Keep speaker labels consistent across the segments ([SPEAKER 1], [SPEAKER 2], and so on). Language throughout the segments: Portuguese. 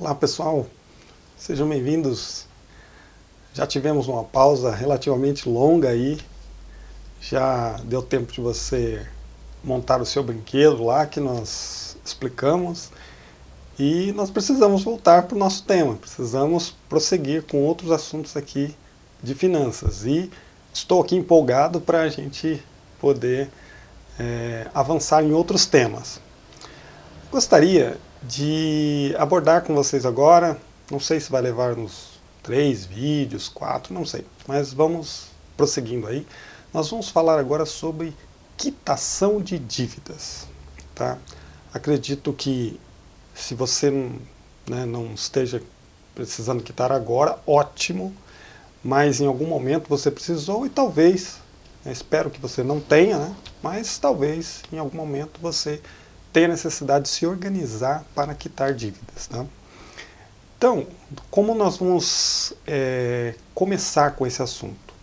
[SPEAKER 1] Olá pessoal, sejam bem-vindos. Já tivemos uma pausa relativamente longa aí, já deu tempo de você montar o seu brinquedo lá que nós explicamos. E nós precisamos voltar para o nosso tema, precisamos prosseguir com outros assuntos aqui de finanças. E estou aqui empolgado para a gente poder é, avançar em outros temas. Gostaria de abordar com vocês agora, não sei se vai levar uns três vídeos, quatro, não sei, mas vamos prosseguindo aí. Nós vamos falar agora sobre quitação de dívidas. Tá? Acredito que se você né, não esteja precisando quitar agora, ótimo, mas em algum momento você precisou e talvez, né, espero que você não tenha, né, mas talvez em algum momento você tem a necessidade de se organizar para quitar dívidas. Tá? Então, como nós vamos é, começar com esse assunto?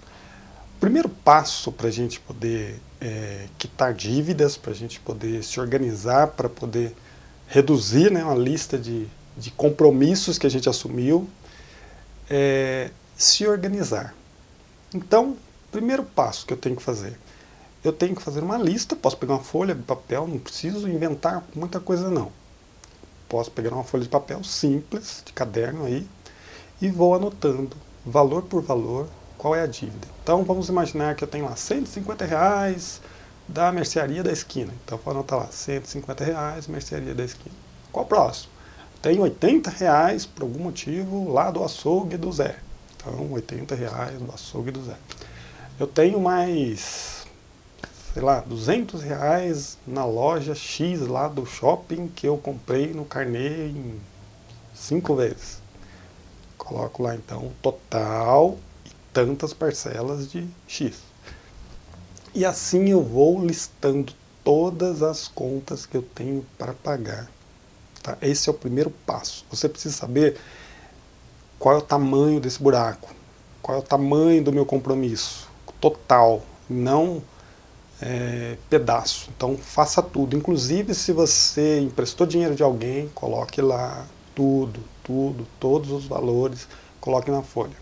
[SPEAKER 1] O primeiro passo para a gente poder é, quitar dívidas, para a gente poder se organizar, para poder reduzir né, uma lista de, de compromissos que a gente assumiu, é se organizar. Então, primeiro passo que eu tenho que fazer, eu tenho que fazer uma lista, posso pegar uma folha de papel, não preciso inventar muita coisa não. Posso pegar uma folha de papel simples, de caderno aí, e vou anotando, valor por valor, qual é a dívida. Então vamos imaginar que eu tenho lá 150 reais da mercearia da esquina. Então vou anotar lá, 150 reais, mercearia da esquina. Qual o próximo? Tenho 80 reais, por algum motivo, lá do açougue do Zé. Então 80 reais do açougue do Zé. Eu tenho mais sei lá, 200 reais na loja X lá do shopping que eu comprei no carnê em cinco vezes. Coloco lá então total e tantas parcelas de X. E assim eu vou listando todas as contas que eu tenho para pagar. Tá? Esse é o primeiro passo. Você precisa saber qual é o tamanho desse buraco, qual é o tamanho do meu compromisso total, não é, pedaço. Então faça tudo. Inclusive se você emprestou dinheiro de alguém, coloque lá tudo, tudo, todos os valores, coloque na folha.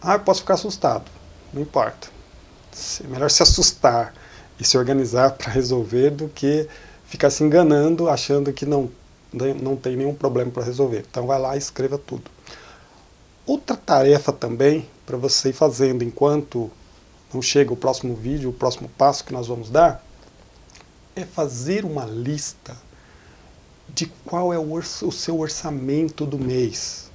[SPEAKER 1] Ah, eu posso ficar assustado. Não importa. É melhor se assustar e se organizar para resolver do que ficar se enganando achando que não, não tem nenhum problema para resolver. Então vai lá e escreva tudo. Outra tarefa também para você ir fazendo enquanto não chega o próximo vídeo, o próximo passo que nós vamos dar, é fazer uma lista de qual é o, o seu orçamento do mês.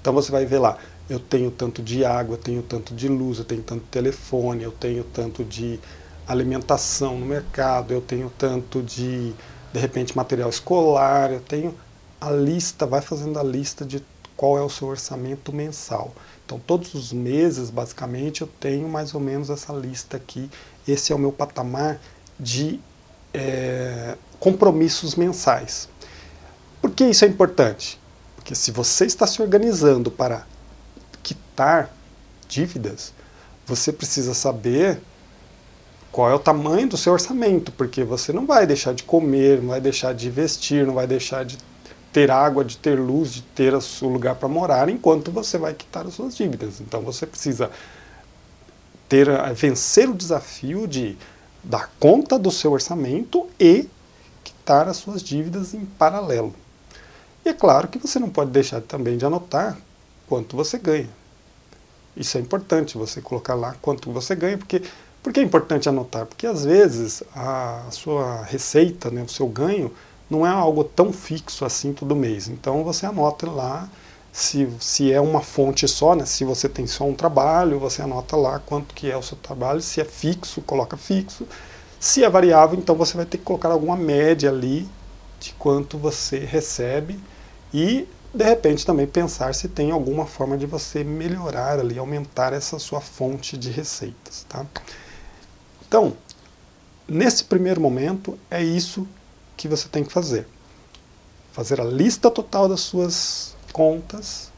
[SPEAKER 1] Então você vai ver lá, eu tenho tanto de água, eu tenho tanto de luz, eu tenho tanto de telefone, eu tenho tanto de alimentação no mercado, eu tenho tanto de, de repente, material escolar, eu tenho a lista, vai fazendo a lista de qual é o seu orçamento mensal. Então todos os meses, basicamente, eu tenho mais ou menos essa lista aqui. Esse é o meu patamar de é, compromissos mensais. Por que isso é importante? Porque se você está se organizando para quitar dívidas, você precisa saber qual é o tamanho do seu orçamento, porque você não vai deixar de comer, não vai deixar de vestir, não vai deixar de ter água, de ter luz, de ter o seu lugar para morar, enquanto você vai quitar as suas dívidas. Então você precisa ter, vencer o desafio de dar conta do seu orçamento e quitar as suas dívidas em paralelo. E é claro que você não pode deixar também de anotar quanto você ganha. Isso é importante, você colocar lá quanto você ganha, porque por que é importante anotar? Porque às vezes a sua receita, né, o seu ganho, não é algo tão fixo assim todo mês. Então você anota lá, se, se é uma fonte só, né, se você tem só um trabalho, você anota lá quanto que é o seu trabalho, se é fixo, coloca fixo. Se é variável, então você vai ter que colocar alguma média ali de quanto você recebe e de repente também pensar se tem alguma forma de você melhorar ali, aumentar essa sua fonte de receitas. Tá? Então, nesse primeiro momento, é isso que você tem que fazer. Fazer a lista total das suas contas,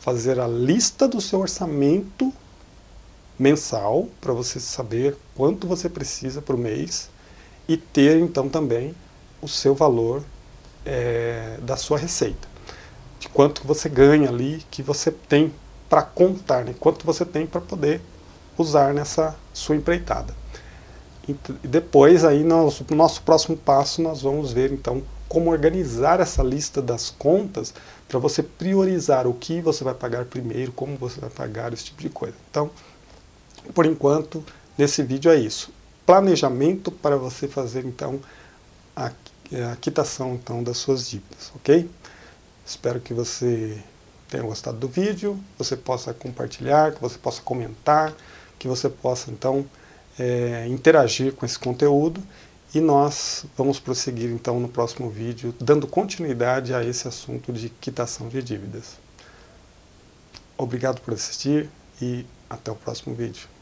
[SPEAKER 1] fazer a lista do seu orçamento mensal, para você saber quanto você precisa por mês, e ter então também o seu valor é, da sua receita. de quanto você ganha ali, que você tem para contar, né? quanto você tem para poder usar nessa sua empreitada. E depois aí no nosso próximo passo nós vamos ver então como organizar essa lista das contas para você priorizar o que você vai pagar primeiro, como você vai pagar, esse tipo de coisa. Então, por enquanto, nesse vídeo é isso. Planejamento para você fazer então a, a quitação então, das suas dívidas, ok? Espero que você tenha gostado do vídeo, você possa compartilhar, que você possa comentar, que você possa então é, interagir com esse conteúdo e nós vamos prosseguir então no próximo vídeo, dando continuidade a esse assunto de quitação de dívidas. Obrigado por assistir e até o próximo vídeo.